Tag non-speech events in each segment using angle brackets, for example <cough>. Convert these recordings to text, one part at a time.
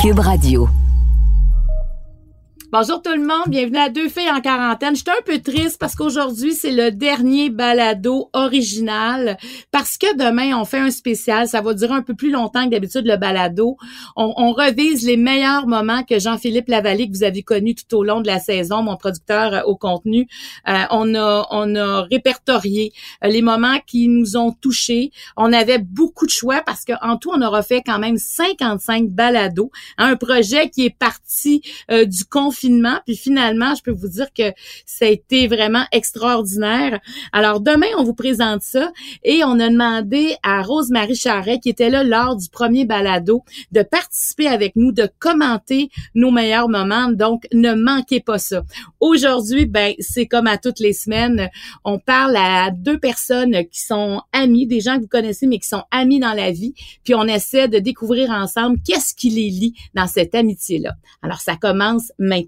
Cube Radio. Bonjour tout le monde, bienvenue à Deux filles en quarantaine. J'étais un peu triste parce qu'aujourd'hui, c'est le dernier balado original parce que demain, on fait un spécial. Ça va durer un peu plus longtemps que d'habitude le balado. On, on, revise les meilleurs moments que Jean-Philippe Lavallée, que vous avez connu tout au long de la saison, mon producteur euh, au contenu. Euh, on, a, on a répertorié euh, les moments qui nous ont touchés. On avait beaucoup de choix parce qu'en tout, on aura fait quand même 55 balados. Un projet qui est parti du puis finalement, je peux vous dire que ça a été vraiment extraordinaire. Alors demain, on vous présente ça et on a demandé à Rose-Marie Charret, qui était là lors du premier balado, de participer avec nous, de commenter nos meilleurs moments. Donc, ne manquez pas ça. Aujourd'hui, ben, c'est comme à toutes les semaines, on parle à deux personnes qui sont amies, des gens que vous connaissez, mais qui sont amis dans la vie, puis on essaie de découvrir ensemble qu'est-ce qui les lie dans cette amitié-là. Alors, ça commence maintenant.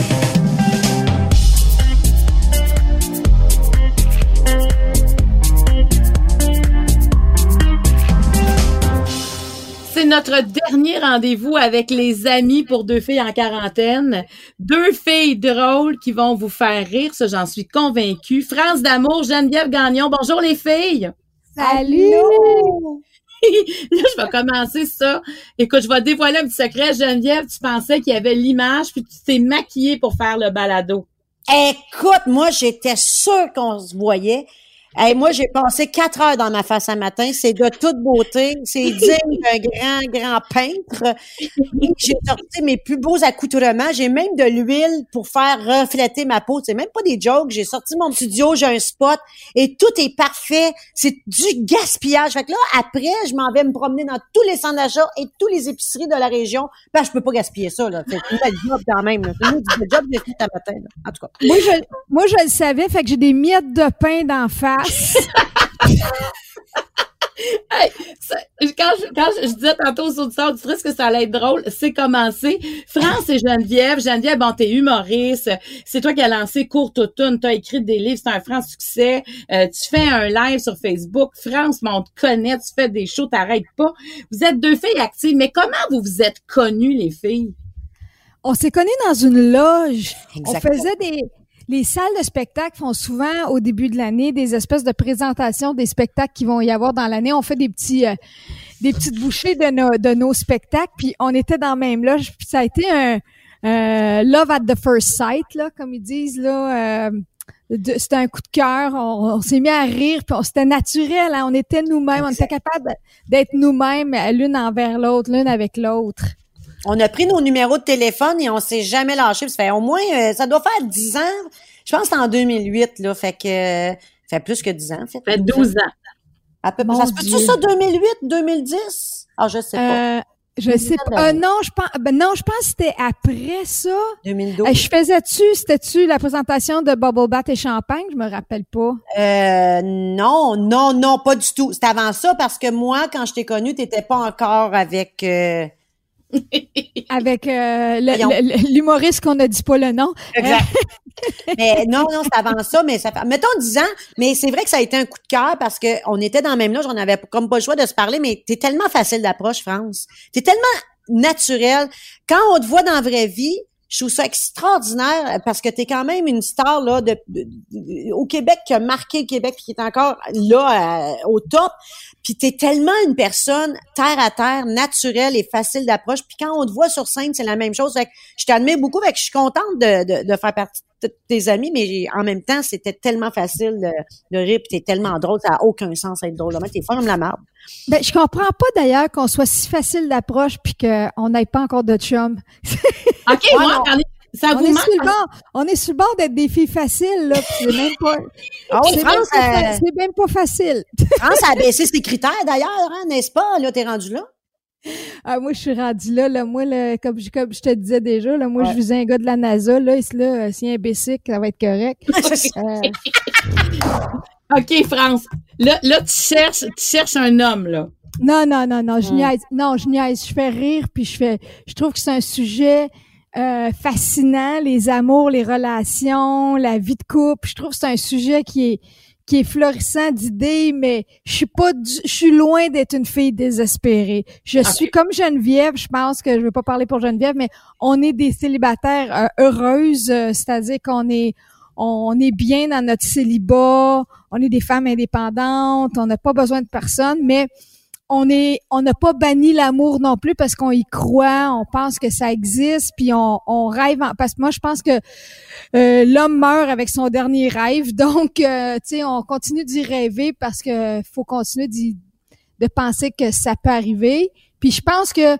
Notre dernier rendez-vous avec les amis pour deux filles en quarantaine. Deux filles drôles qui vont vous faire rire, ça j'en suis convaincue. France d'amour, Geneviève Gagnon. Bonjour les filles. Salut. <laughs> Là, je vais commencer ça. Écoute, je vais dévoiler un petit secret. Geneviève, tu pensais qu'il y avait l'image, puis tu t'es maquillée pour faire le balado. Écoute, moi, j'étais sûre qu'on se voyait. Hey, moi, j'ai passé quatre heures dans ma face un matin. C'est de toute beauté. C'est digne d'un grand, grand peintre. J'ai sorti mes plus beaux accoutrements. J'ai même de l'huile pour faire refléter ma peau. C'est même pas des jokes. J'ai sorti mon studio, j'ai un spot et tout est parfait. C'est du gaspillage. Fait que là, après, je m'en vais me promener dans tous les centres d'achat et tous les épiceries de la région. Ben, je peux pas gaspiller ça, là. C'est une job quand même. C'est une job de tout matin, En tout cas. Moi, je, moi, je le savais. Fait que j'ai des miettes de pain d'en face <laughs> quand, je, quand je, disais tantôt aux auditeurs du que ça allait être drôle, c'est commencé. France et Geneviève. Geneviève, bon, t'es humoriste. C'est toi qui as lancé Courte Automne. T'as écrit des livres. C'est un franc succès. Euh, tu fais un live sur Facebook. France, on te connaît. Tu fais des shows. T'arrêtes pas. Vous êtes deux filles actives. Mais comment vous vous êtes connues, les filles? On s'est connues dans une loge. On faisait des, les salles de spectacle font souvent au début de l'année des espèces de présentations des spectacles qui vont y avoir dans l'année. On fait des petits euh, des petites bouchées de nos de nos spectacles, puis on était dans la même loge. Puis ça a été un love at the first sight là, comme ils disent là. Euh, c'était un coup de cœur, on, s'est mis à rire, puis c'était naturel, hein. on était nous-mêmes, on était capable d'être nous-mêmes l'une envers l'autre, l'une avec l'autre. On a pris nos numéros de téléphone et on s'est jamais lâché. Ça fait au moins, euh, ça doit faire 10 ans. Je pense que c'est en 2008, là. Fait que, ça fait plus que 10 ans. Fait, fait 12 ans. À peu près. Ça se peut-tu ça, 2008, 2010? Ah, je sais pas. Euh, je sais pas. Euh, non, je pense, ben non, je pense que c'était après ça. 2012. je faisais-tu, c'était-tu la présentation de Bubble Bath et Champagne? Je me rappelle pas. Euh, non, non, non, pas du tout. C'était avant ça parce que moi, quand je t'ai connu, t'étais pas encore avec, euh, <laughs> Avec euh, l'humoriste qu'on a dit pas le nom. Exact. <laughs> mais non, non, c'est avant ça, mais ça fait, mettons 10 ans, mais c'est vrai que ça a été un coup de cœur parce qu'on était dans le même loge, on avait comme pas le choix de se parler, mais t'es tellement facile d'approche, France. T'es tellement naturel. Quand on te voit dans la vraie vie, je trouve ça extraordinaire parce que tu es quand même une star là de, au Québec qui a marqué le Québec qui est encore là euh, au top. Puis tu es tellement une personne terre à terre, naturelle et facile d'approche. Puis quand on te voit sur scène, c'est la même chose. Fait que je t'admets beaucoup. Fait que je suis contente de, de, de faire partie tes amis, mais en même temps, c'était tellement facile de, de rire, puis t'es tellement drôle, ça n'a aucun sens d'être drôle. T'es fort comme la marde. Ben, je comprends pas d'ailleurs qu'on soit si facile d'approche puis qu'on n'ait pas encore de chum. <laughs> OK, moi, Ça on, vous est manque? sur le bord, on est sur le bord d'être des filles faciles, là. C'est même pas, Ah c'est même, euh, c'est même pas facile. France a baissé ses <laughs> critères d'ailleurs, hein, n'est-ce pas? Là, t'es rendu là. Ah, moi, je suis rendue là, là. Moi, là, comme, je, comme je te disais déjà, là, moi, Ouais. je visais un gars de la NASA, là. Et là, euh, s'il y a un basic, ça va être correct. <laughs> Euh, OK, France. Là, là, tu cherches, tu cherches un homme, là. non, non, non, non, je Ouais. niaise. Non, je niaise. Je fais rire, puis je fais, je trouve que c'est un sujet, euh, fascinant, les amours, les relations, la vie de couple. Je trouve que c'est un sujet qui est, qui est florissant d'idées, mais je suis pas, du- je suis loin d'être une fille désespérée. Je suis comme Geneviève. Je pense que je vais pas parler pour Geneviève, mais on est des célibataires euh, heureuses, euh, c'est-à-dire qu'on est, on est bien dans notre célibat, on est des femmes indépendantes, on n'a pas besoin de personne, mais on est, n'a pas banni l'amour non plus parce qu'on y croit, on pense que ça existe, puis on, rêve. en- parce que moi, je pense que euh, l'homme meurt avec son dernier rêve, <laughs> donc euh, tu sais, on continue d'y rêver parce que faut continuer de penser que ça peut arriver. Puis je pense que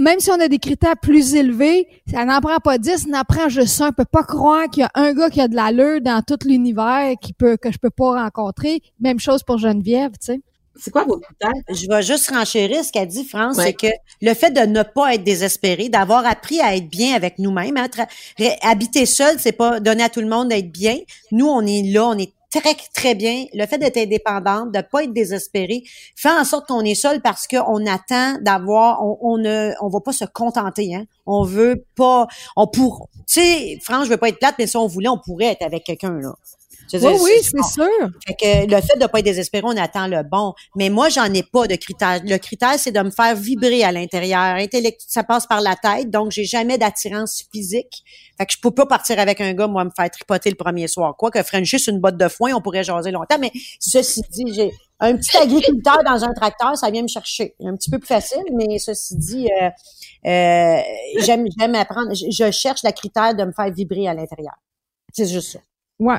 même si on a des critères plus élevés, ça n'en prend pas 10, ça n'en prend juste un. On peut pas croire qu'il y a un gars qui a de l'allure dans tout l'univers qui peut que je peux pas rencontrer. Même chose pour Geneviève, tu sais. C'est quoi vos critères? Je vais juste renchérir ce qu'a dit France, Ouais. c'est que le fait de ne pas être désespéré, d'avoir appris à être bien avec nous-mêmes, hein, habiter seul, c'est pas donner à tout le monde d'être bien. Nous, on est là, on est très très bien. Le fait d'être indépendante, de pas être désespéré, fait en sorte qu'on est seul parce qu'on attend d'avoir, on, on ne, on va pas se contenter, hein. On veut pas, on pour, tu sais, France, je veux pas être plate, mais si on voulait, on pourrait être avec quelqu'un là. Oui, dire, oui, c'est- sûr. fait que le fait de pas être désespéré, on attend le bon. Mais moi, j'en ai pas de critère. Le critère, c'est de me faire vibrer à l'intérieur. Ça passe par la tête, donc j'ai jamais d'attirance physique. Fait que je peux pas partir avec un gars, moi, me faire tripoter le premier soir. Quoi que Frenchie sur une botte de foin, on pourrait jaser longtemps. Mais ceci dit, j'ai un petit agriculteur dans un tracteur, ça vient me chercher. Un petit peu plus facile, mais ceci dit, euh, euh, j'aime, j'aime apprendre. Je, je cherche le critère de me faire vibrer à l'intérieur. C'est juste ça. Ouais.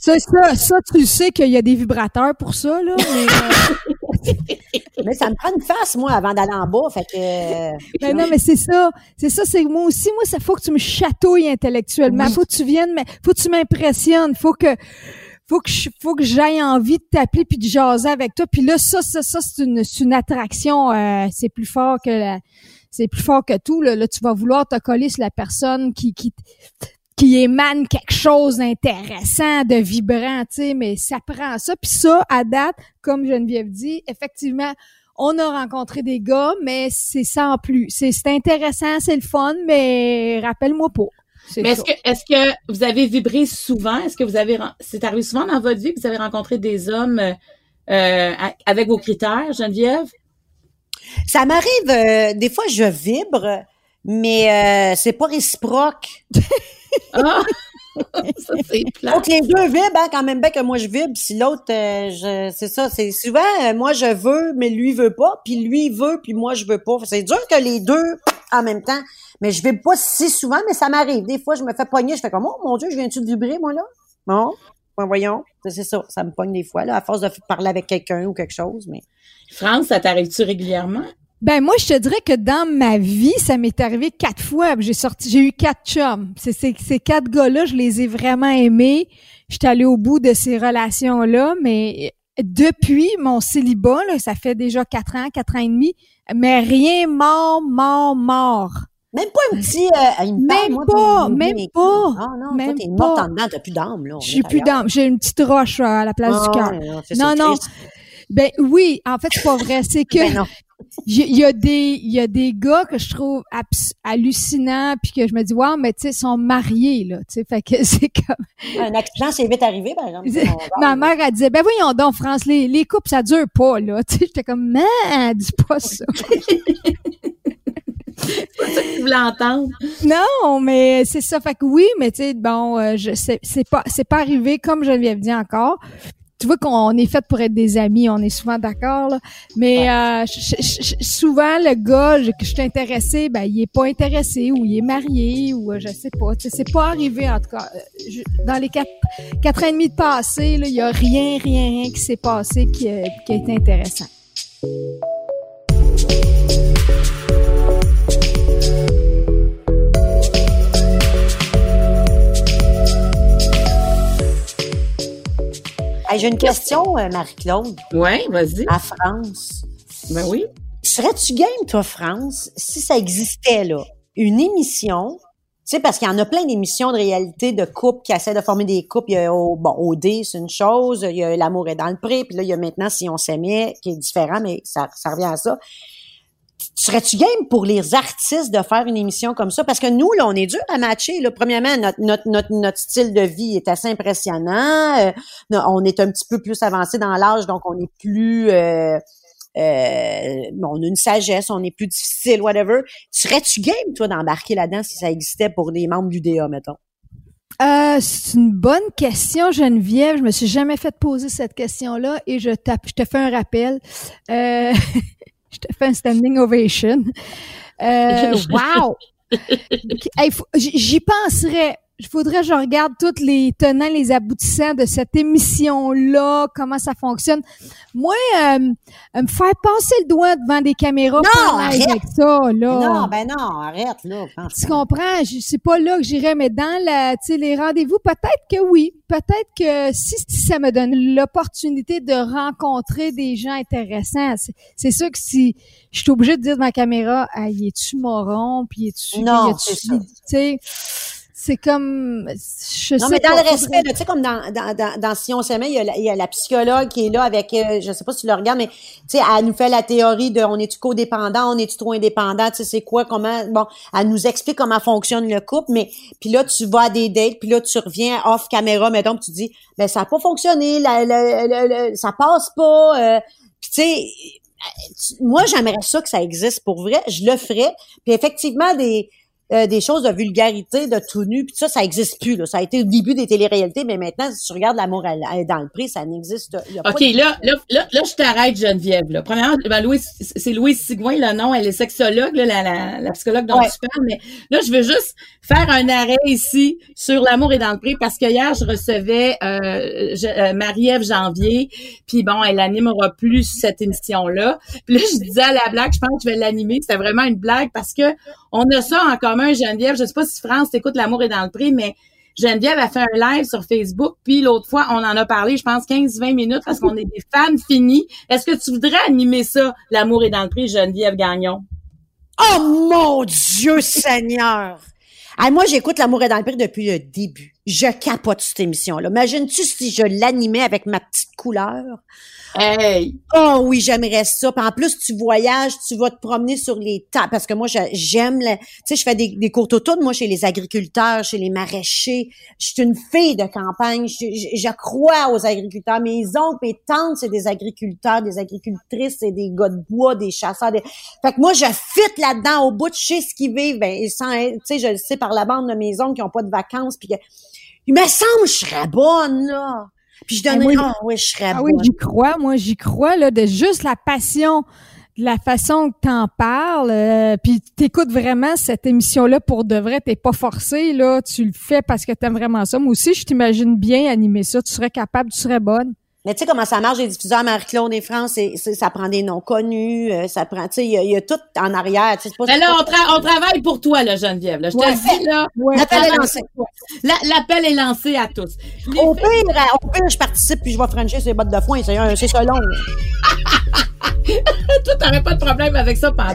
Ça, ça, ça, tu sais qu'il y a des vibrateurs pour ça, là. Mais, euh, <laughs> Mais ça me prend une face, moi, avant d'aller en bas. Fait que. euh, ben non, mais c'est ça. C'est ça, c'est moi aussi. Moi, ça faut que tu me chatouilles intellectuellement. Oui. Faut que tu viennes, mais faut que tu m'impressionnes. Faut que, faut que je, faut que j'aille envie de t'appeler puis de jaser avec toi. Puis là, ça, ça, ça, c'est une, c'est une attraction. euh, c'est plus fort que la, c'est plus fort que tout. Là, Là, tu vas vouloir te coller sur la personne qui, qui, qui émane quelque chose d'intéressant, de vibrant, tu sais, mais ça prend ça. Puis ça, à date, comme Geneviève dit, effectivement, on a rencontré des gars, mais c'est sans plus. C'est c'est intéressant, c'est le fun, mais rappelle-moi pas. C'est Mais est-ce que, est-ce que vous avez vibré souvent? Est-ce que vous avez, c'est arrivé souvent dans votre vie que vous avez rencontré des hommes euh, avec vos critères, Geneviève? Ça m'arrive, euh, des fois, je vibre, mais euh, c'est pas réciproque. <laughs> Ah! <laughs> ça, c'est Faut plat. que les deux vibrent, hein, quand même bien que moi je vibre, si l'autre, euh, je, c'est ça, c'est souvent, euh, moi je veux, mais lui veut pas, puis lui veut, puis moi je veux pas. C'est dur que les deux en même temps, mais je vibre pas si souvent, mais ça m'arrive. Des fois, je me fais pogner, je fais comme, oh mon Dieu, je viens-tu de vibrer, moi, là? Bon, ben, voyons, c'est ça, ça me pogne des fois, là, à force de parler avec quelqu'un ou quelque chose, mais... France, ça t'arrive-tu régulièrement? Ben moi, je te dirais que dans ma vie, ça m'est arrivé quatre fois. J'ai sorti, j'ai eu quatre chums. C'est, c'est- ces quatre gars-là, je les ai vraiment aimés. J'étais allée au bout de ces relations-là, mais depuis mon célibat, là, ça fait déjà quatre ans, quatre ans et demi, mais rien mort, mort, mort. Même pas un petit... Euh, Même moi, pas, même pas, Non, non, même toi, t'es morte pas. en dedans, t'as plus d'âme, là. suis plus dans, j'ai une petite roche euh, à la place du Ah, cœur. Non, non. Ben oui, en fait, c'est pas vrai. C'est <laughs> que Ben non. Il y, a des il y a des gars que je trouve hallucinants puis que je me dis wow mais tu sais ils sont mariés là tu sais fait que <laughs> c'est comme Un accident, c'est vite arrivé, par exemple. Ma mère elle disait ben voyons donc France les, les couples ça dure pas là tu sais j'étais comme man dis pas ça. <laughs> Tu voulais entendre? non mais c'est ça. Fait que oui mais tu sais bon euh, je c'est pas c'est pas arrivé comme je l'avais dit encore tu vois qu'on est fait pour être des amis, on est souvent d'accord, là. Mais euh, je- je- je- souvent, le gars je- que je suis intéressée, ben, il est pas intéressé ou il est marié ou euh, je sais pas. Tu sais, c'est pas arrivé, en tout cas. Euh, dans les quatre, quatre ans et demi de passé, il y a rien, rien, rien qui s'est passé qui, a- qui a été intéressant. J'ai une question, euh, Marie-Claude. Oui, vas-y. À France. Ben oui. Serais-tu game, toi, France, si ça existait, là, une émission tu sais, parce qu'il y en a plein d'émissions de réalité de couples qui essaient de former des couples. Il y a au, bon, OD, c'est une chose. Il y a L'amour est dans le pré. Puis là, il y a maintenant Si on s'aimait, qui est différent, mais ça, ça revient à ça. Serais-tu game pour les artistes de faire une émission comme ça? Parce que nous, là, on est dur à matcher. Là. Premièrement, notre, notre, notre, notre style de vie est assez impressionnant. Euh, on est un petit peu plus avancé dans l'âge, donc on est plus... Euh, euh, on a une sagesse, on est plus difficile, whatever. Serais-tu game, toi, d'embarquer là-dedans si ça existait pour les membres du DA, mettons? Euh, c'est une bonne question, Geneviève. Je me suis jamais fait poser cette question-là et je, je te fais un rappel. Euh, <laughs> je te fais un standing ovation. Euh, <laughs> wow! <laughs> J'y penserais il faudrait que je regarde tous les tenants, les aboutissants de cette émission-là, comment ça fonctionne. Moi, euh, me faire passer le doigt devant des caméras non, arrête. avec ça, là. non, ben non, arrête, là. Tu comprends? C'est pas là que j'irais, mais dans la, les rendez-vous, peut-être que oui. Peut-être que si, ça me donne l'opportunité de rencontrer des gens intéressants, c'est sûr que si je suis obligée de dire devant la caméra, ah, es-tu moron, puis es-tu, non, c'est tu c'est comme je non mais dans le respect tu sais comme dans dans dans, dans si on s'aimait il y a la, il y a la psychologue qui est là avec euh, je sais pas si tu le regardes mais tu sais elle nous fait la théorie de on est-tu codépendant on est-tu trop indépendant tu sais c'est quoi comment bon elle nous explique comment fonctionne le couple mais puis là tu vas à des dates puis là tu reviens off caméra mettons puis tu dis ben ça a pas fonctionné la, la, ça passe pas euh, puis tu sais moi j'aimerais ça que ça existe pour vrai je le ferais puis effectivement des euh, des choses de vulgarité, de tout nu, puis ça, ça existe plus. Là. Ça a été le début des téléréalités, mais maintenant, si tu regardes l'amour dans le prix, ça n'existe. OK, là, là, là, là, je t'arrête, Geneviève. Là. Premièrement, ben, c'est Louise Sigouin, le nom, elle est sexologue, là, la, la, la psychologue dont tu parles, mais là, je veux juste faire un arrêt ici sur l'amour et dans le prix, parce que hier, je recevais euh, euh, Marie-Ève Janvier, puis bon, elle animera plus cette émission-là. Puis là, je disais à la blague, je pense que je vais l'animer. C'était vraiment une blague parce que on a ça en commun, Geneviève. Je sais pas si France t'écoute L'amour est dans le prix, mais Geneviève a fait un live sur Facebook, puis l'autre fois, on en a parlé, je pense, 15-20 minutes parce qu'on est des fans finis. Est-ce que tu voudrais animer ça, L'amour est dans le prix, Geneviève Gagnon? Oh mon Dieu Seigneur! moi, j'écoute L'amour est dans le prix depuis le début. Je capote cette émission-là. Imagines-tu si je l'animais avec ma petite couleur? Oh oui, j'aimerais ça. En plus, tu voyages, tu vas te promener sur les tables. Parce que moi, j'aime, tu sais, je fais des, des courtes autour moi, chez les agriculteurs, chez les maraîchers. Je suis une fille de campagne. Je, crois aux agriculteurs. Mes oncles, mes tantes, c'est des agriculteurs, des agricultrices, c'est des gars de bois, des chasseurs. Des... Fait que moi, je fit là-dedans au bout de chez ce qu'ils vivent. Ben, tu sais, je le sais par la bande de mes oncles qui ont pas de vacances. Puis que, il me semble que je serais bonne, là. Puis je donnerais, ah oui, je serais Ah oui, j'y crois, moi, j'y crois, là, de juste la passion, de la façon que t'en parles, euh, puis t'écoutes vraiment cette émission-là pour de vrai, t'es pas forcé, là, tu le fais parce que t'aimes vraiment ça. Moi aussi, je t'imagine bien animer ça, tu serais capable, tu serais bonne. Mais tu sais comment ça marche, les diffuseurs Marie-Claude et France, ça prend des noms connus, euh, ça prend, tu sais, il y, a tout en arrière. Pas, Mais là, on, on, travaille pour toi, là, Geneviève. Là. Je te dis, là. L'appel est lancé. l'appel est lancé à tous. au, pire, au pire, je participe puis je vais franchir ces bottes de foin. C'est, c'est ça long. <laughs> toi, t'aurais pas de problème avec ça, pas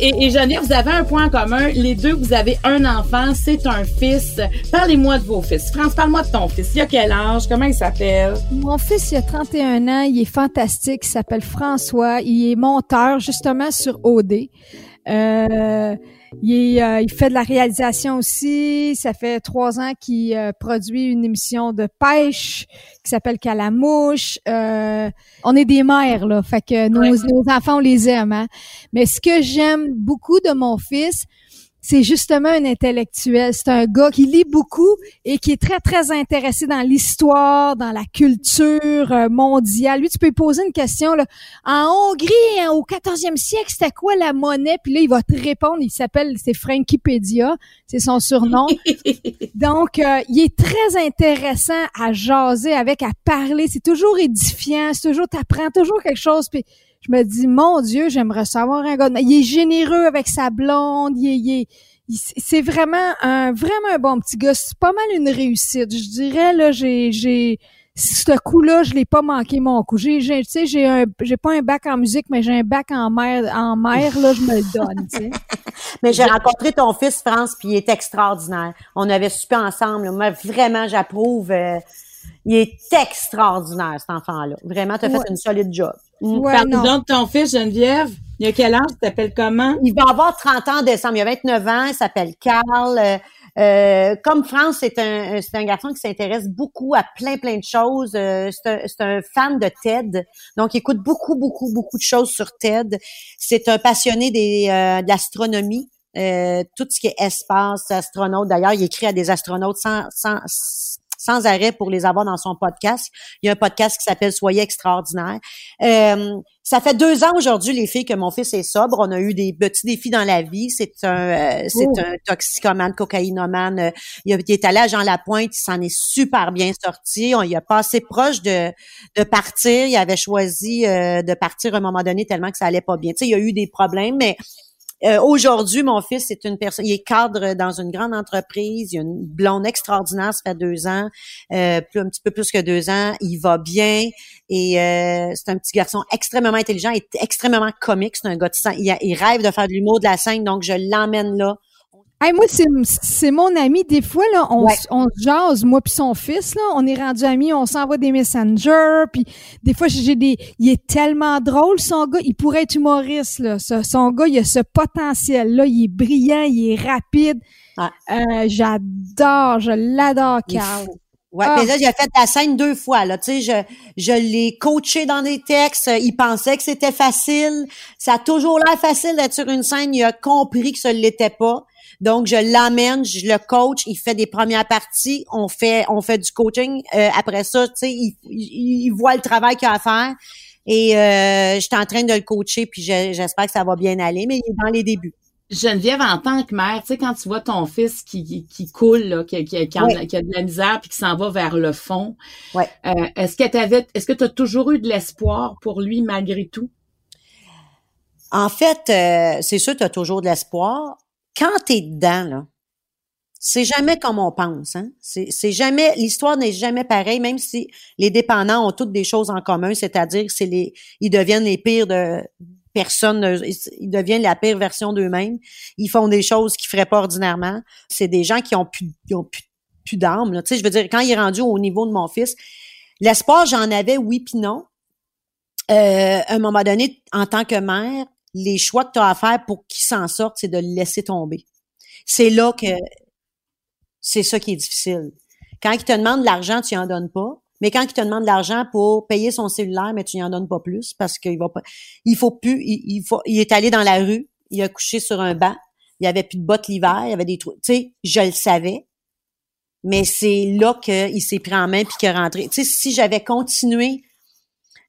et, et vous avez un point en commun. Les deux, vous avez un enfant, c'est un fils. Parlez-moi de vos fils. France, parle-moi de ton fils. Il a quel âge? Comment il s'appelle? Mon fils, il a 31 ans. Il est fantastique. Il s'appelle François. Il est monteur, justement, sur OD. Euh, Il, euh, il fait de la réalisation aussi. Ça fait trois ans qu'il euh, produit une émission de pêche qui s'appelle Calamouche. Euh, on est des mères, là. Fait que nos, nos enfants, on les aime. Hein? Mais ce que j'aime beaucoup de mon fils, c'est justement un intellectuel. C'est un gars qui lit beaucoup et qui est très, très intéressé dans l'histoire, dans la culture euh, mondiale. Lui, tu peux lui poser une question. Là. En Hongrie, hein, au 14e siècle, c'était quoi la monnaie? Puis là, il va te répondre. Il s'appelle, c'est Frankiepedia. C'est son surnom. <laughs> Donc, euh, il est très intéressant à jaser avec, à parler. C'est toujours édifiant. C'est toujours, t'apprends toujours quelque chose. Puis je me dis, mon Dieu, j'aimerais savoir un gars. Il est généreux avec sa blonde. Il est, c'est vraiment un vraiment un bon petit gars. C'est pas mal une réussite. Je dirais là, j'ai j'ai ce coup-là, je l'ai pas manqué mon coup. J'ai, tu sais, j'ai un, j'ai pas un bac en musique, mais j'ai un bac en mer, en mer là, je me le donne. Tu sais. <laughs> mais j'ai rencontré ton fils France, puis il est extraordinaire. On avait super ensemble. Moi, vraiment, j'approuve. Euh, il est extraordinaire, cet enfant-là. Vraiment, tu as fait une solide job. Ouais, Parle-nous de ton fils, Geneviève. Il a quel âge? Il s'appelle comment? Il va avoir 30 ans en décembre. Il a 29 ans. Il s'appelle Carl. Euh, euh, comme France, c'est un, c'est un garçon qui s'intéresse beaucoup à plein, plein de choses. Euh, c'est, un, c'est un fan de TED. Donc, il écoute beaucoup, beaucoup, beaucoup de choses sur TED. C'est un passionné des, euh, de l'astronomie. tout ce qui est espace, astronaute. D'ailleurs, il écrit à des astronautes sans, sans, sans arrêt pour les avoir dans son podcast. Il y a un podcast qui s'appelle Soyez extraordinaire. Euh, ça fait deux ans aujourd'hui, les filles, que mon fils est sobre. On a eu des petits défis dans la vie. C'est un, euh, c'est oh. un toxicomane, cocaïnomane. Euh, il, est allé à Jean Lapointe, il s'en est super bien sorti. On, il a passé proche de, de partir. Il avait choisi de partir à un moment donné tellement que ça allait pas bien. Tu sais, il y a eu des problèmes, mais euh, aujourd'hui, mon fils, c'est une personne, il est cadre dans une grande entreprise, il a une blonde extraordinaire, ça fait deux ans, euh, plus, un petit peu plus que deux ans, il va bien et euh, c'est un petit garçon extrêmement intelligent et extrêmement comique, c'est un gars de il, il, rêve de faire de l'humour de la scène, donc je l'emmène là moi, c'est mon ami. Des fois, là, on, on jase, moi puis son fils, là, on est rendu amis, on s'envoie des messengers, puis des fois, j'ai des... Il est tellement drôle, son gars, il pourrait être humoriste, là. son gars, il a ce potentiel-là, il est brillant, il est rapide. Euh, j'adore, je l'adore, Carl. Ouais, ah. mais là, j'ai fait la scène deux fois. Là, tu sais, je, je l'ai coaché dans des textes. Il pensait que c'était facile. Ça a toujours l'air facile d'être sur une scène. Il a compris que ce l'était pas. Donc, je l'amène, je le coach, il fait des premières parties, on fait, on fait du coaching. Euh, après ça, tu sais, il, il, voit le travail qu'il a à faire. Et euh, je suis en train de le coacher, puis j'espère que ça va bien aller, mais il est dans les débuts. Geneviève, en tant que mère, tu sais, quand tu vois ton fils qui, qui, coule, là, qui, qui, qui, a, de la misère puis qui s'en va vers le fond, euh, est-ce que tu avais, est-ce que tu as toujours eu de l'espoir pour lui malgré tout? En fait, euh, c'est sûr, tu as toujours de l'espoir quand tu es dedans, là, c'est jamais comme on pense. Hein? C'est jamais l'histoire n'est jamais pareille, même si les dépendants ont toutes des choses en commun, c'est-à-dire c'est les ils deviennent les pires de personnes, ils deviennent la pire version d'eux-mêmes. Ils font des choses qu'ils feraient pas ordinairement. C'est des gens qui ont plus, qui. Tu sais, je veux dire, quand il est rendu au niveau de mon fils, l'espoir j'en avais, oui puis non. Euh, à un moment donné, en tant que mère, les choix que tu as à faire pour qu'il s'en sorte, c'est de le laisser tomber. C'est là que c'est ça qui est difficile. Quand il te demande de l'argent, tu en donnes pas. Mais quand il te demande de l'argent pour payer son cellulaire, mais tu n'y en donnes pas plus parce qu'il va pas. Il faut plus. Il, faut. Il est allé dans la rue. Il a couché sur un banc. Il avait plus de bottes l'hiver. Il y avait des trucs. Tu sais, je le savais. Mais c'est là qu'il s'est pris en main puis qu'il est rentré. Tu sais, si j'avais continué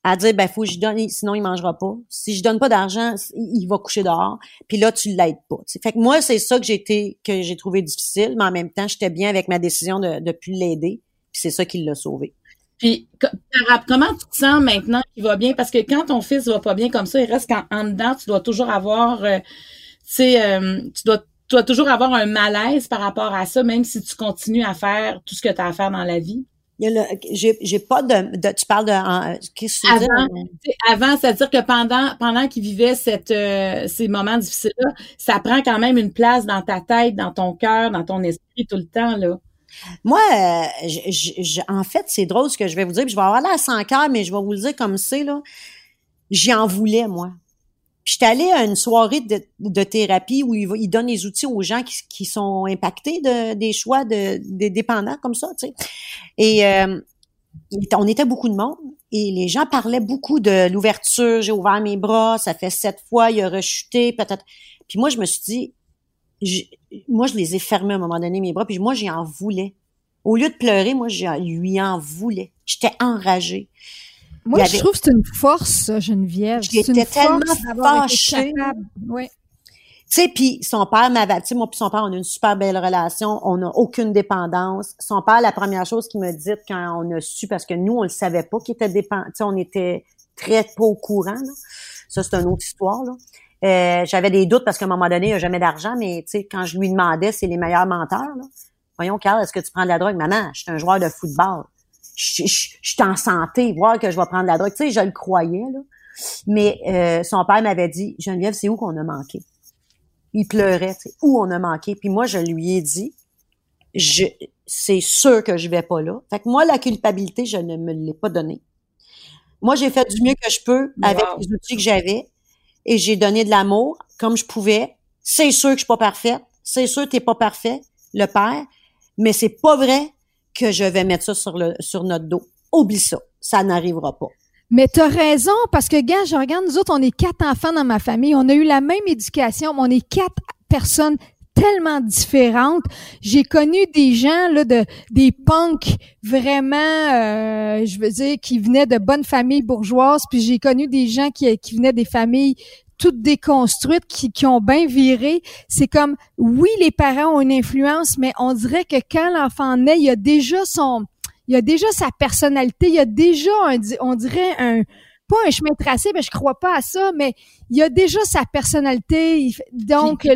à dire ben faut que je donne sinon il mangera pas. Si je donne pas d'argent, il va coucher dehors. Puis là tu l'aides pas. Fait que moi c'est ça que j'ai été que j'ai trouvé difficile, mais en même temps j'étais bien avec ma décision de de plus l'aider. Puis c'est ça qui l'a sauvé. Puis comment tu te sens maintenant qu'il va bien? Parce que quand ton fils va pas bien comme ça, il reste en, dedans, tu dois toujours avoir euh, tu euh, tu dois tu dois toujours avoir un malaise par rapport à ça, même si tu continues à faire tout ce que tu as à faire dans la vie j'ai pas de, tu parles de qu'est-ce que tu avant, avant c'est-à-dire que pendant pendant qu'il vivait cette euh, ces moments difficiles là ça prend quand même une place dans ta tête dans ton cœur dans ton esprit tout le temps là moi, euh, en fait, c'est drôle ce que je vais vous dire. je vais avoir l'air sans cœur, mais je vais vous le dire comme c'est là. J'y en voulais moi. Puis j'étais allée à une soirée de, thérapie où il, donne les outils aux gens qui, sont impactés de, des choix de, des dépendants comme ça, tu sais. Et euh, on était beaucoup de monde et les gens parlaient beaucoup de l'ouverture. J'ai ouvert mes bras, ça fait sept fois, il a rechuté, peut-être. Puis moi, je me suis dit, moi, je les ai fermés à un moment donné, mes bras, puis moi, j'y en voulais. Au lieu de pleurer, moi, je lui en voulais. J'étais enragée. Moi, je trouve que c'est une force, ça, Geneviève. J'étais tellement fâchée. Ouais. Tu sais, puis son père m'avait, tu sais, moi puis son père, on a une super belle relation, on n'a aucune dépendance. Son père, la première chose qu'il me dit quand on a su, parce que nous, on le savait pas qu'il était dépendant, tu sais, on était très pas au courant, là. Ça, c'est une autre histoire, là. Euh, j'avais des doutes parce qu'à un moment donné, il n'y a jamais d'argent, mais tu sais, quand je lui demandais, c'est les meilleurs menteurs, là. Voyons, Carl, est-ce que tu prends de la drogue? Maman, je suis un joueur de football. Je, je, je suis en santé, voir que je vais prendre la drogue. Tu sais, je le croyais, là. Mais euh, son père m'avait dit, Geneviève, c'est où qu'on a manqué? il pleurait, tu sais, où on a manqué? Puis moi, je lui ai dit, je, c'est sûr que je vais pas là. Fait que moi, la culpabilité, je ne me l'ai pas donnée. Moi, j'ai fait du mieux que je peux avec Wow. les outils que j'avais et j'ai donné de l'amour comme je pouvais. C'est sûr que je suis pas parfaite. C'est sûr que t'es pas parfait, le père. Mais c'est pas vrai que je vais mettre ça sur notre dos. Oublie ça. Ça n'arrivera pas. Mais t'as raison, parce que, gars, je regarde, nous autres, on est quatre enfants dans ma famille. On a eu la même éducation, mais on est quatre personnes tellement différentes. J'ai connu des gens, là, de, des punks vraiment, euh, je veux dire, qui venaient de bonnes familles bourgeoises, puis j'ai connu des gens qui venaient des familles toutes déconstruites, qui, qui ont bien viré. C'est comme, oui, les parents ont une influence, mais on dirait que quand l'enfant naît, il y a déjà son, il y a déjà sa personnalité, il y a déjà un, on dirait un, pas un chemin tracé, mais je crois pas à ça, mais il y a déjà sa personnalité. donc,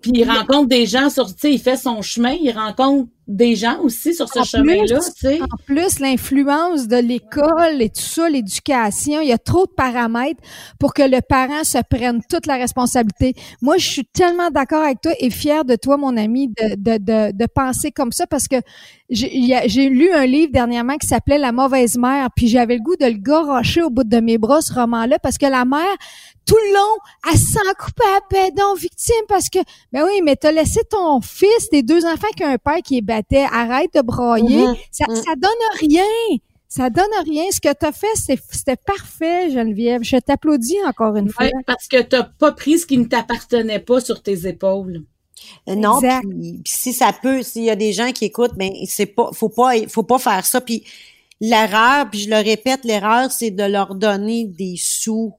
Puis il rencontre des gens sur, tu sais, il fait son chemin, il rencontre des gens aussi sur ce chemin-là, tu sais. En plus, l'influence de l'école et tout ça, l'éducation, il y a trop de paramètres pour que le parent se prenne toute la responsabilité. Moi, je suis tellement d'accord avec toi et fière de toi, mon ami, de, de, de, de penser comme ça parce que j'ai lu un livre dernièrement qui s'appelait La mauvaise mère, puis j'avais le goût de le garocher au bout de mes bras, ce roman-là, parce que la mère, tout le long, elle se sent coupable, donc victime, parce que, ben oui, mais t'as laissé ton fils, tes deux enfants qui ont un père qui est battait, arrête de brailler. Mhm. Ça, Mhm. ça donne rien. Ça donne rien. Ce que t'as fait, c'est- c'était parfait, Geneviève. Je t'applaudis encore une fois. Parce que t'as pas pris ce qui ne t'appartenait pas sur tes épaules. Euh, Non, puis si ça peut, s'il y a des gens qui écoutent, ben c'est pas, faut pas, faut pas faire ça. Puis l'erreur, puis je le répète, l'erreur, c'est de leur donner des sous.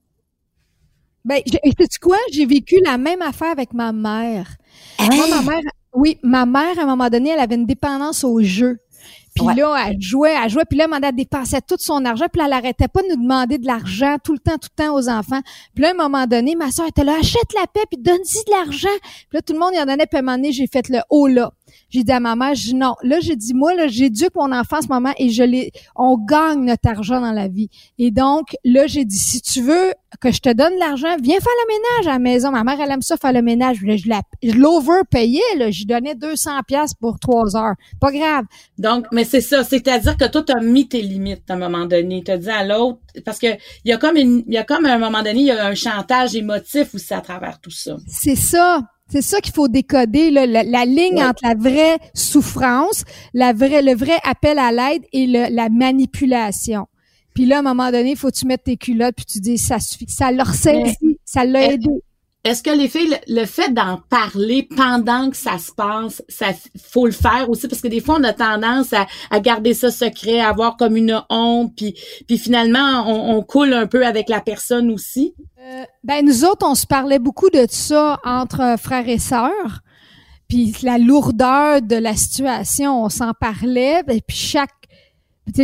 Ben, sais-tu quoi? J'ai vécu la même affaire avec ma mère. Moi, Hein? ma mère, oui, ma mère, à un moment donné, elle avait une dépendance au jeu. Puis Ouais. là, elle jouait, elle jouait, puis là, elle dépensait tout son argent, puis là, elle arrêtait pas de nous demander de l'argent tout le temps, tout le temps aux enfants. Puis là, à un moment donné, ma soeur était là, achète la paix, puis donne-y de l'argent. Puis là, tout le monde y en donnait, puis à un moment donné, j'ai fait le haut là. J'ai dit à ma mère, je non. Là, j'ai dit, moi, là, j'éduque mon enfant en ce moment et je l'ai, on gagne notre argent dans la vie. Et donc, là, j'ai dit, si tu veux que je te donne de l'argent, viens faire le ménage à la maison. Ma mère, elle aime ça, faire le ménage. Là, je la, je l'overpayais, là. Je donnais 200 pièces pour trois heures. Pas grave. Donc, mais c'est ça, c'est-à-dire que toi, t'as mis tes limites à un moment donné. T'as dit à l'autre, parce que il y a comme une, il y a comme à un moment donné, il y a un chantage émotif aussi à travers tout ça. C'est ça. C'est ça qu'il faut décoder, là, la, la ligne Ouais. entre la vraie souffrance, la vraie, le vrai appel à l'aide et le- la manipulation. Puis là, à un moment donné, il faut que tu mettes tes culottes puis tu dis ça suffit. Ça l'a ressaisi, ça l'a aidé. Est-ce que les filles, le, fait d'en parler pendant que ça se passe, ça faut le faire aussi? Parce que des fois on a tendance à, à garder ça secret, à avoir comme une honte, puis puis finalement on, on coule un peu avec la personne aussi. Euh, ben nous autres, on se parlait beaucoup de ça entre euh, frères et sœurs. Puis la lourdeur de la situation, on s'en parlait. Et puis chaque,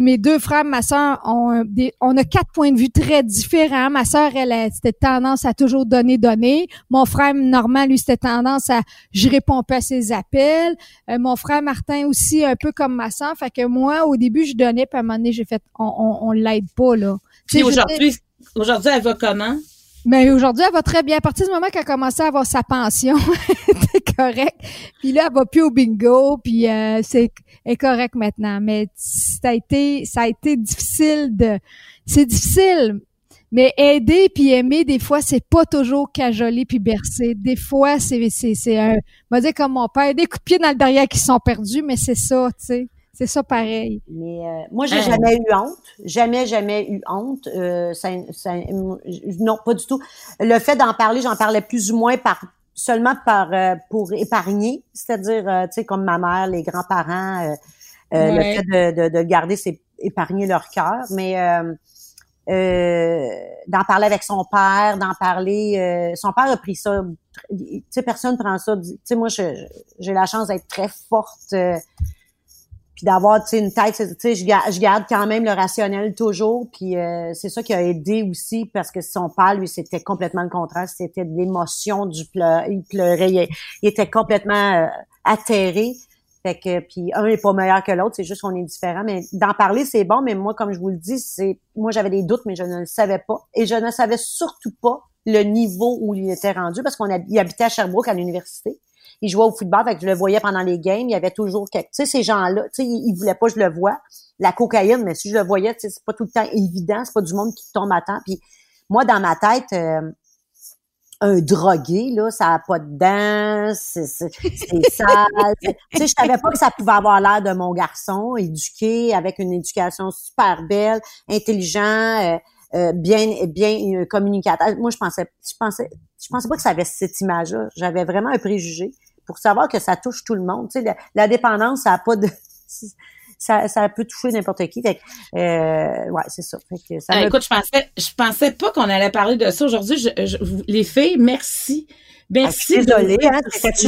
mes deux frères, ma sœur, ont des, on a quatre points de vue très différents. Ma sœur, elle, a- c'était tendance à toujours donner, donner. Mon frère Normand, lui, c'était tendance à, je réponds pas à ses appels. Euh, mon frère Martin aussi, un peu comme ma sœur. Fait que moi, au début, je donnais, puis à un moment donné, j'ai fait, on, on, on l'aide pas là. Puis aujourd'hui, aujourd'hui elle va comment? Mais aujourd'hui, elle va très bien. À partir du moment qu'elle a commencé à avoir sa pension, <laughs> c'est correct. Puis là, elle va plus au bingo, puis euh, c'est est correct maintenant. Mais ça a été, ça a été difficile de, c'est difficile. Mais aider puis aimer, des fois, c'est pas toujours cajoler puis bercer. Des fois, c'est c'est c'est un, on va dire comme mon père, des coups de pied dans le derrière qui sont perdus, mais c'est ça, tu sais. C'est ça pareil. Mais euh, moi, j'ai jamais eu honte. Jamais, jamais eu honte. Euh, ça, ça, non, pas du tout. Le fait d'en parler, j'en parlais plus ou moins par seulement par euh, pour épargner, c'est-à-dire, euh, tu sais, comme ma mère, les grands-parents, euh, le fait de, de, de garder, c'est épargner leur cœur. Mais d'en parler avec son père, d'en parler, son père a pris ça. Tu sais, personne prend ça. Tu sais, moi, j'ai la chance d'être très forte puis d'avoir une tête tu sais je, garde quand même le rationnel toujours puis euh, c'est ça qui a aidé aussi parce que son père lui c'était complètement le contraire c'était de l'émotion du pleur il pleurait il, était complètement euh, atterré. Fait que puis un n'est pas meilleur que l'autre c'est juste qu'on est différent mais d'en parler c'est bon mais moi comme je vous le dis c'est moi j'avais des doutes mais je ne le savais pas et je ne savais surtout pas le niveau où il était rendu parce qu'on habitait à Sherbrooke à l'université il jouait au football, fait que je le voyais pendant les games, il y avait toujours quelque, tu sais, ces gens-là, tu sais, ils, voulaient pas que je le vois. La cocaïne, mais si je le voyais, tu sais, c'est pas tout le temps évident, c'est pas du monde qui tombe à temps. Puis moi, dans ma tête, euh, un drogué, là, ça a pas de dents, c'est <laughs> sale. tu sais, je savais pas que ça pouvait avoir l'air de mon garçon, éduqué, avec une éducation super belle, intelligent, euh, euh, bien, bien communicateur. Moi, je pensais, je pensais, je pensais pas que ça avait cette image-là. J'avais vraiment un préjugé pour savoir que ça touche tout le monde. Tu sais, la, dépendance, ça a pas de... <laughs> Ça, ça peut toucher n'importe qui. Fait euh, ouais, c'est ça. Fait que ça ah, écoute, je pensais, je pensais pas qu'on allait parler de ça aujourd'hui. Je, les filles, merci. Merci. Ah, désolée, hein,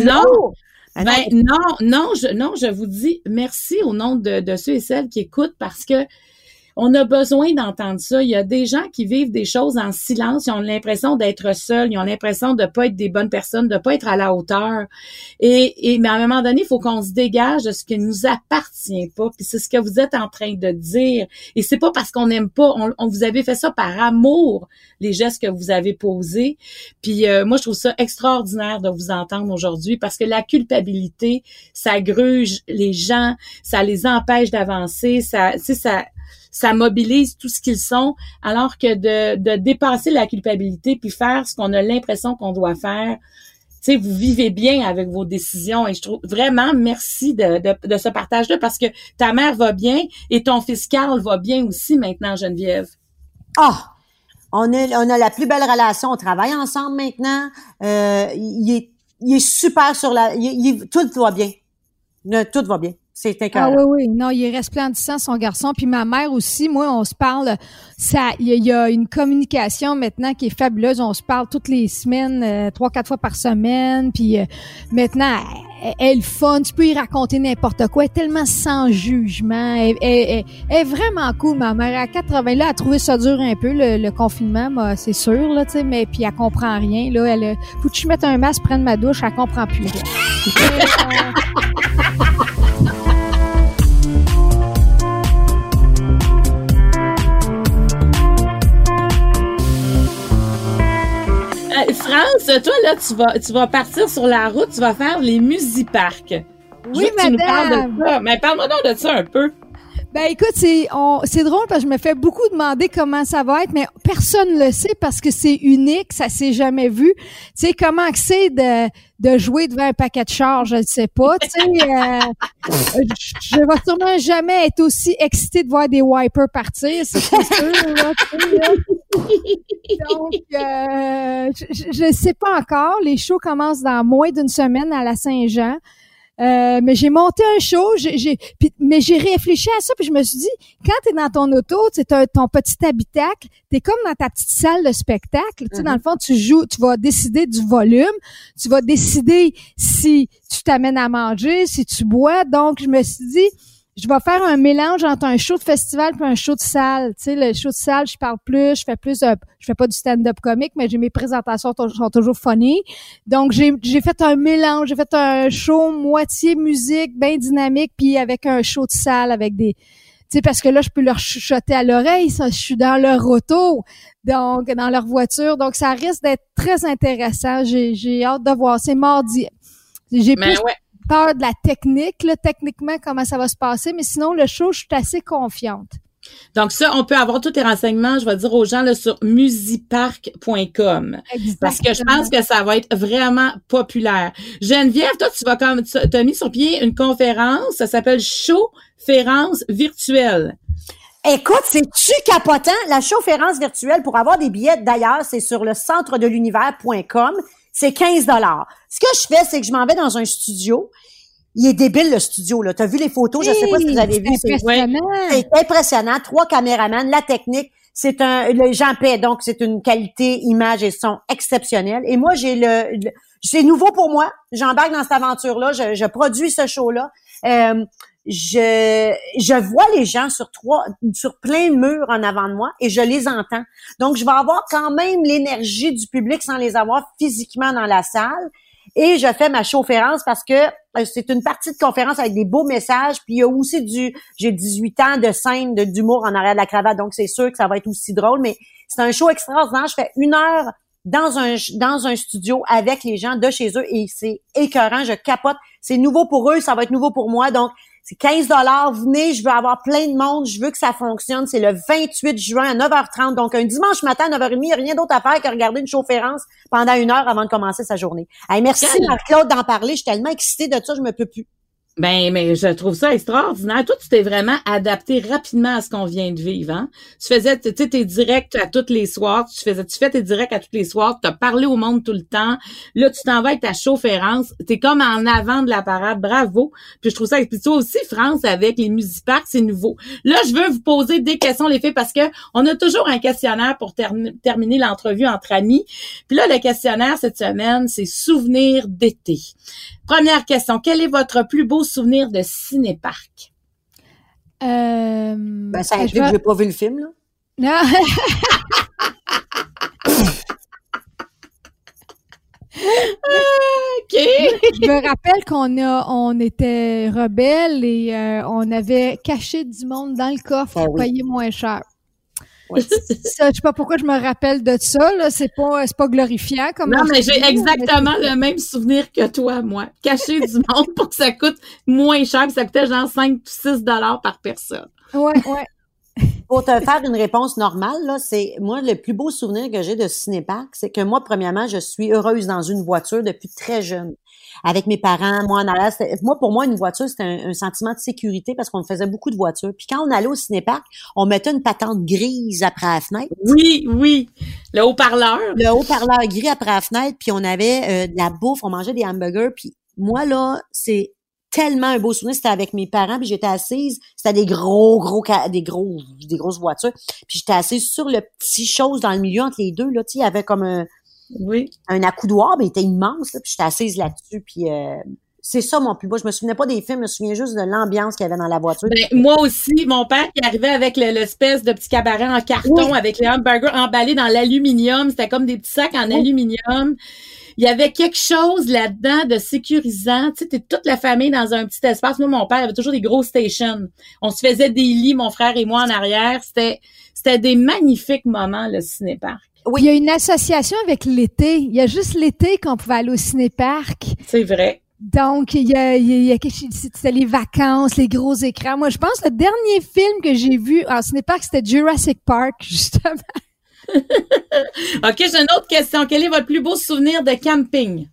non. Ah, ben, non, non, je, non, je vous dis merci au nom de, de ceux et celles qui écoutent parce que on a besoin d'entendre ça. Il y a des gens qui vivent des choses en silence. Ils ont l'impression d'être seuls. Ils ont l'impression de pas être des bonnes personnes, de pas être à la hauteur. Et, mais à un moment donné, il faut qu'on se dégage de ce qui nous appartient pas. Puis c'est ce que vous êtes en train de dire. Et c'est pas parce qu'on n'aime pas. On, vous avez fait ça par amour, les gestes que vous avez posés. Puis euh, moi, je trouve ça extraordinaire de vous entendre aujourd'hui parce que la culpabilité, ça gruge les gens, ça les empêche d'avancer. Ça, ça ça mobilise tout ce qu'ils sont, alors que de, de dépasser la culpabilité puis faire ce qu'on a l'impression qu'on doit faire, tu sais, vous vivez bien avec vos décisions et je trouve vraiment merci de, de, de ce partage-là parce que ta mère va bien et ton fils Carl va bien aussi maintenant, Geneviève. Ah! on, est, on a la plus belle relation, on travaille ensemble maintenant. Euh, il, est, il est super sur la... Il, tout va bien. Tout va bien. Ah oui, oui. Non, il est resplendissant, son garçon. Puis ma mère aussi, moi, on se parle. Ça, il y, a une communication maintenant qui est fabuleuse. On se parle toutes les semaines, euh, trois, quatre fois par semaine. Puis euh, maintenant, elle, est fun. Tu peux y raconter n'importe quoi. Elle est tellement sans jugement. Elle, est vraiment cool, ma mère. À 80, là, elle a trouvé ça dur un peu, le, confinement, c'est sûr, là, tu sais. Mais puis elle comprend rien, là. Elle, faut que je mette un masque, prenne ma douche, elle comprend plus. <laughs> France, toi, là, tu vas, tu vas partir sur la route, tu vas faire les musiparks. Oui, madame. Mais parle-moi donc de ça un peu. Ben écoute, c'est drôle parce que je me fais beaucoup demander comment ça va être, mais personne le sait parce que c'est unique, ça s'est jamais vu. Tu sais comment c'est de de jouer devant un paquet de chars, je ne sais pas. Tu sais, euh, je vais sûrement jamais être aussi excitée de voir des wipers partir, c'est sûr. Là, Donc, euh, je ne sais pas encore. Les shows commencent dans moins d'une semaine à la Saint-Jean. Euh, mais j'ai monté un show, j'ai, mais j'ai réfléchi à ça, puis je me suis dit, quand tu es dans ton auto, tu ton petit habitacle, tu es comme dans ta petite salle de spectacle. Tu sais, dans le mm-hmm. fond, tu joues, tu vas décider du volume, tu vas décider si tu t'amènes à manger, si tu bois. Donc, je me suis dit, je vais faire un mélange entre un show de festival et un show de salle. Tu sais, le show de salle, je parle plus, je fais plus, je fais pas du stand-up comique, mais j'ai mes présentations sont toujours funny. Donc j'ai j'ai fait un mélange, j'ai fait un show moitié musique, bien dynamique, puis avec un show de salle avec des tu sais, parce que là, je peux leur chuchoter à l'oreille, ça, je suis dans leur auto, donc dans leur voiture, donc ça risque d'être très intéressant. J'ai, j'ai hâte de voir. C'est mardi. J'ai plus, peur de la technique, là, techniquement, comment ça va se passer, mais sinon, le show, je suis assez confiante. Donc ça, on peut avoir tous les renseignements, je vais dire aux gens là, sur musipark.com. Parce que je pense que ça va être vraiment populaire. Geneviève, toi, tu vas comme tu as mis sur pied une conférence, ça s'appelle Showférence virtuelle. Écoute, c'est-tu capotant? La chaufférence virtuelle, pour avoir des billets d'ailleurs, c'est sur le centre de l'univers.com. C'est 15 dollars. Ce que je fais, c'est que je m'en vais dans un studio. Il est débile, le studio, là. T'as vu les photos? Je sais pas si vous avez vu. C'est impressionnant. C'est impressionnant. Trois caméramans, la technique. C'est un, le Jean Paix, donc c'est une qualité image et son exceptionnelle. Et moi, j'ai le, le- c'est nouveau pour moi. J'embarque dans cette aventure-là. Je, je produis ce show-là. Euh, je, vois les gens sur trois, sur plein de murs en avant de moi et je les entends. Donc, je vais avoir quand même l'énergie du public sans les avoir physiquement dans la salle. Et je fais ma chaufférence parce que euh, c'est une partie de conférence avec des beaux messages. Puis il y a aussi du, j'ai 18 ans de scène, de- d'humour en arrière de la cravate, donc c'est sûr que ça va être aussi drôle. Mais c'est un show extraordinaire. Je fais une heure dans un dans un studio avec les gens de chez eux et c'est écœurant. Je capote. C'est nouveau pour eux, ça va être nouveau pour moi. Donc c'est 15 dollars. Venez, je veux avoir plein de monde. Je veux que ça fonctionne. C'est le 28 juin à 9h30. Donc, un dimanche matin à 9h30, il n'y a rien d'autre à faire que regarder une chaufférence pendant une heure avant de commencer sa journée. Hey, merci, Marc-Claude, d'en parler. Je suis tellement excitée de ça, je me peux plus. Ben, mais je trouve ça extraordinaire. Toi, tu t'es vraiment adapté rapidement à ce qu'on vient de vivre. Hein? Tu faisais, tu sais, tes directs à tous les soirs. Tu faisais, tu fais tes directs à tous les soirs. Tu as parlé au monde tout le temps. Là, tu t'en vas avec ta chaufférence. T'es comme en avant de la parade. Bravo. Puis je trouve ça. Puis toi aussi, France, avec les musiparks, c'est nouveau. Là, je veux vous poser des questions, les filles, parce que on a toujours un questionnaire pour termi- terminer l'entrevue entre amis. Puis là, le questionnaire cette semaine, c'est souvenirs d'été. Première question. Quel est votre plus beau souvenir de cinéparc? Euh, Ben, ça je implique que j'ai pas vu le film, là. Non. <laughs> OK. je me rappelle qu'on a, on était rebelles et euh, on avait caché du monde dans le coffre pour oui. payer moins cher. Ouais. Ça, je sais pas pourquoi je me rappelle de ça. Là, c'est pas, c'est pas glorifiant comme. Non, mais j'ai exactement le même souvenir que toi, moi. Cacher du <laughs> monde pour que ça coûte moins cher, puis ça coûtait genre 5 ou 6 dollars par personne. Ouais, ouais. Pour te faire une réponse normale, là, c'est moi le plus beau souvenir que j'ai de Cinépark, c'est que moi, premièrement, je suis heureuse dans une voiture depuis très jeune. Avec mes parents, moi en allant, c'était- moi pour moi une voiture c'était un, un sentiment de sécurité parce qu'on faisait beaucoup de voitures. Puis quand on allait au cinépark, on mettait une patente grise après la fenêtre, Oui, oui. Le haut-parleur. le haut-parleur gris après la fenêtre, puis on avait euh, de la bouffe, on mangeait des hamburgers. Puis moi là, c'est tellement un beau souvenir. C'était avec mes parents, puis j'étais assise. C'était des gros, gros, des gros, des grosses voitures. Puis j'étais assise sur le petit chose dans le milieu entre les deux. Là, tu il y avait comme un, Oui. un accoudoir, mais il était immense. Là, puis j'étais assise là-dessus. Puis euh, c'est ça mon plus beau. Je me souvenais pas des films, je me souviens juste de l'ambiance qu'il y avait dans la voiture. Ben, moi aussi, mon père qui arrivait avec le- l'espèce de petit cabaret en carton Oui. avec les hamburgers emballés dans l'aluminium. C'était comme des petits sacs en Oui. aluminium. Il y avait quelque chose là-dedans de sécurisant. Tu sais, t'es toute la famille dans un petit espace. Moi, mon père avait toujours des gros stations. On se faisait des lits, mon frère et moi, en arrière. C'était, c'était des magnifiques moments, le cinéparc. Il y a une association avec l'été. Il y a juste l'été qu'on pouvait aller au cinéparc. C'est vrai. Donc, il y a, il y a- c'était les vacances, les gros écrans. Moi, je pense que le dernier film que j'ai vu en cinéparc, c'était Jurassic Park, <laughs> justement. <laughs> OK, j'ai une autre question. Quel est votre plus beau souvenir de camping?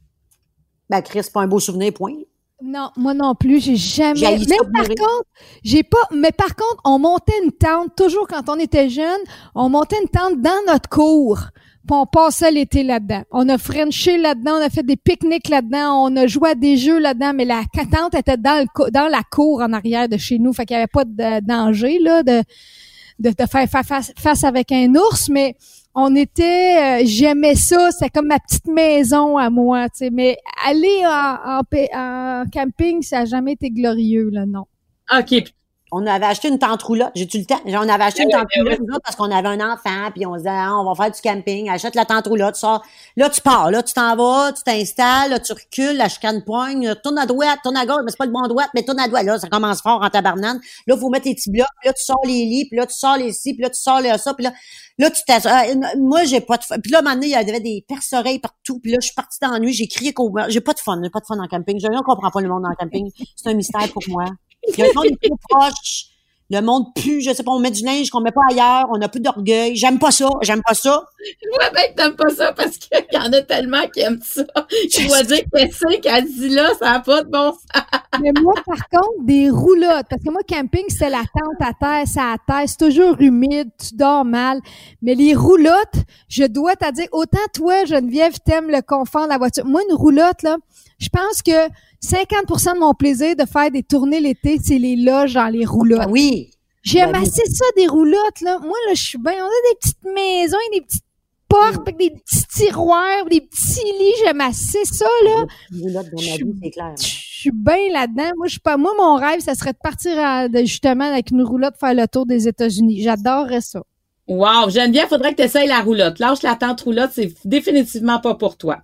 Ben, Chris, pas un beau souvenir, point. Non, moi non plus, j'ai jamais. Mais par mourir. contre, j'ai pas. Mais par contre, on montait une tente toujours quand on était jeune. On montait une tente dans notre cour. Puis on passait l'été là-dedans. On a frenché là-dedans, on a fait des pique-niques là-dedans, on a joué à des jeux là-dedans, mais la tente était dans le dans la cour en arrière de chez nous, fait qu'il y avait pas de danger là de de, de faire fa- face, face avec un ours, mais on était, euh, j'aimais ça, c'était comme ma petite maison à moi, tu sais. Mais aller en, en, camping, ça a jamais été glorieux, là, non. OK. puis- On avait acheté une tente roulotte. J'ai-tu le temps? On avait acheté une Ben tente oui, ben roulotte parce qu'on avait un enfant, puis on se disait, Ah, on va faire du camping, achète la tente roulotte, tu sors. Là, tu pars, là, tu t'en vas, tu t'installes, là, tu recules, la chicane poigne, tourne à droite, tourne à gauche, mais c'est pas le bon droite, mais tourne à droite. Là, ça commence fort en tabarnane. Là, faut mettre les petits blocs, puis là, tu sors les lits, puis là, tu sors les ci, puis là, tu sors les ça, puis là, là, tu t'assois. Ah, moi, j'ai pas de fun. Puis là, maintenant, il y avait des perce-oreilles partout, puis là, je suis partie dans la nuit, j'ai crié qu'au j'ai pas de fun, j'ai pas de fun en camping. Je ne comprends pas le monde en camping. C'est un mystère pour moi. Un monde trop proche. Le monde pue, je sais pas, on met du linge qu'on met pas ailleurs, on a plus d'orgueil. J'aime pas ça, j'aime pas ça. Je vois bien que t'aimes pas ça parce qu'il y en a tellement qui aiment ça. Je dois dire que c'est qu'elle dit là, ça n'a pas de bon sens. Mais moi, par contre, des roulottes, parce que moi, camping, c'est la tente à terre, c'est à terre, c'est toujours humide, tu dors mal. Mais les roulottes, je dois te dire, autant toi, Geneviève, t'aimes le confort de la voiture. Moi, une roulotte, là, je pense que 50% de mon plaisir de faire des tournées l'été, c'est les loges dans les roulottes. Ah oui. J'aime Ben oui. assez ça, des roulottes, là. Moi, là, je suis bien. On a des petites maisons, et des petites portes, avec des petits tiroirs, des petits lits. J'aime assez ça, là. Roulotte dans ma vie, c'est clair. Je suis bien là-dedans. Moi, je suis pas. Moi, mon rêve, ça serait de partir à- de- justement avec une roulotte faire le tour des États-Unis. J'adorerais ça. Wow, Geneviève, faudrait que tu essayes la roulotte. Lâche la tente roulotte, c'est définitivement pas pour toi.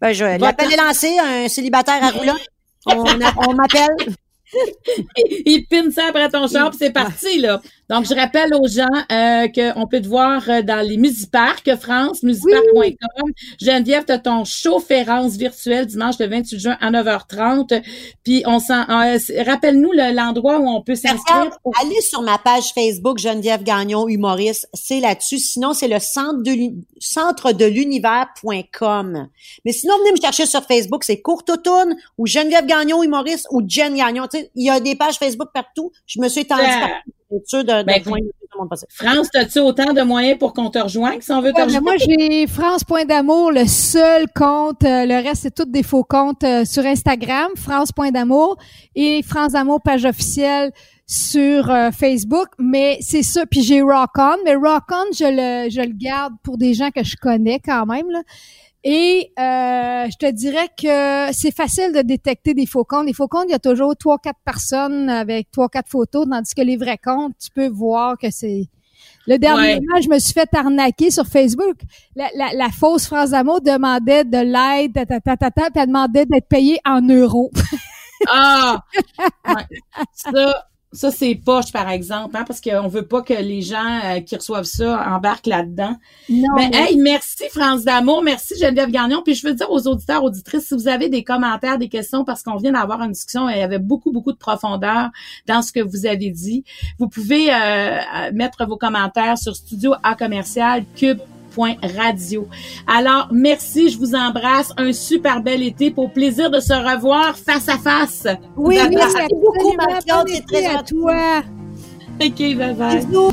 Ben, je, l'appel est lancé, un célibataire à roulotte. <laughs> On, on m'appelle. Il pine ça après ton char, puis c'est parti, là. Donc, je rappelle aux gens euh, qu'on peut te voir euh, dans les Musiparcs France, musiparc.com. Geneviève, tu as ton show Férence virtuel dimanche le 28 juin à 9h30. Puis, on s'en... euh, c'est- Rappelle-nous le- l'endroit où on peut s'inscrire. pour- Allez sur ma page Facebook Geneviève Gagnon humoriste, c'est là-dessus. Sinon, c'est le centre de l'uni- centre de l'univers.com. Mais sinon, venez me chercher sur Facebook, c'est Courte Automne ou Geneviève Gagnon humoriste ou Jen Gagnon. Tu sais, il y a des pages Facebook partout. Je me suis étendue partout. de, de Ben. France, as-tu autant de moyens pour qu'on te rejoigne si on veut te Ouais, mais rejoindre? moi, j'ai France Point d'amour, le seul compte. euh, le reste, c'est tous des faux comptes euh, sur Instagram, France Point d'amour et France d'amour page officielle sur euh, Facebook. Mais c'est ça. Puis j'ai Rock On, mais Rock On, je le, je le garde pour des gens que je connais quand même. Là. Et euh, je te dirais que c'est facile de détecter des faux comptes. Les faux comptes, il y a toujours trois, quatre personnes avec trois, quatre photos, tandis que les vrais comptes, tu peux voir que c'est le dernier Ouais. je me suis fait arnaquer sur Facebook. La, la, la fausse France d'amour demandait de l'aide, ta, ta, ta, ta, elle demandait d'être payée en euros. Ah! <laughs> Ouais. Ça, ça c'est poche, par exemple, hein, parce qu'on veut pas que les gens euh, qui reçoivent ça embarquent là-dedans. Non, Mais mais- hey, merci France d'amour, merci Geneviève Gagnon. Puis je veux dire aux auditeurs, auditrices, si vous avez des commentaires, des questions, parce qu'on vient d'avoir une discussion et il y avait beaucoup, beaucoup de profondeur dans ce que vous avez dit, vous pouvez euh, euh, mettre vos commentaires sur studio à commercial cube radio. Alors, merci, je vous embrasse. Un super bel été pour plaisir de se revoir face à face. Oui, merci beaucoup, Marie-Claude. C'est été très à gentil. toi. OK, bye bye. Bisous.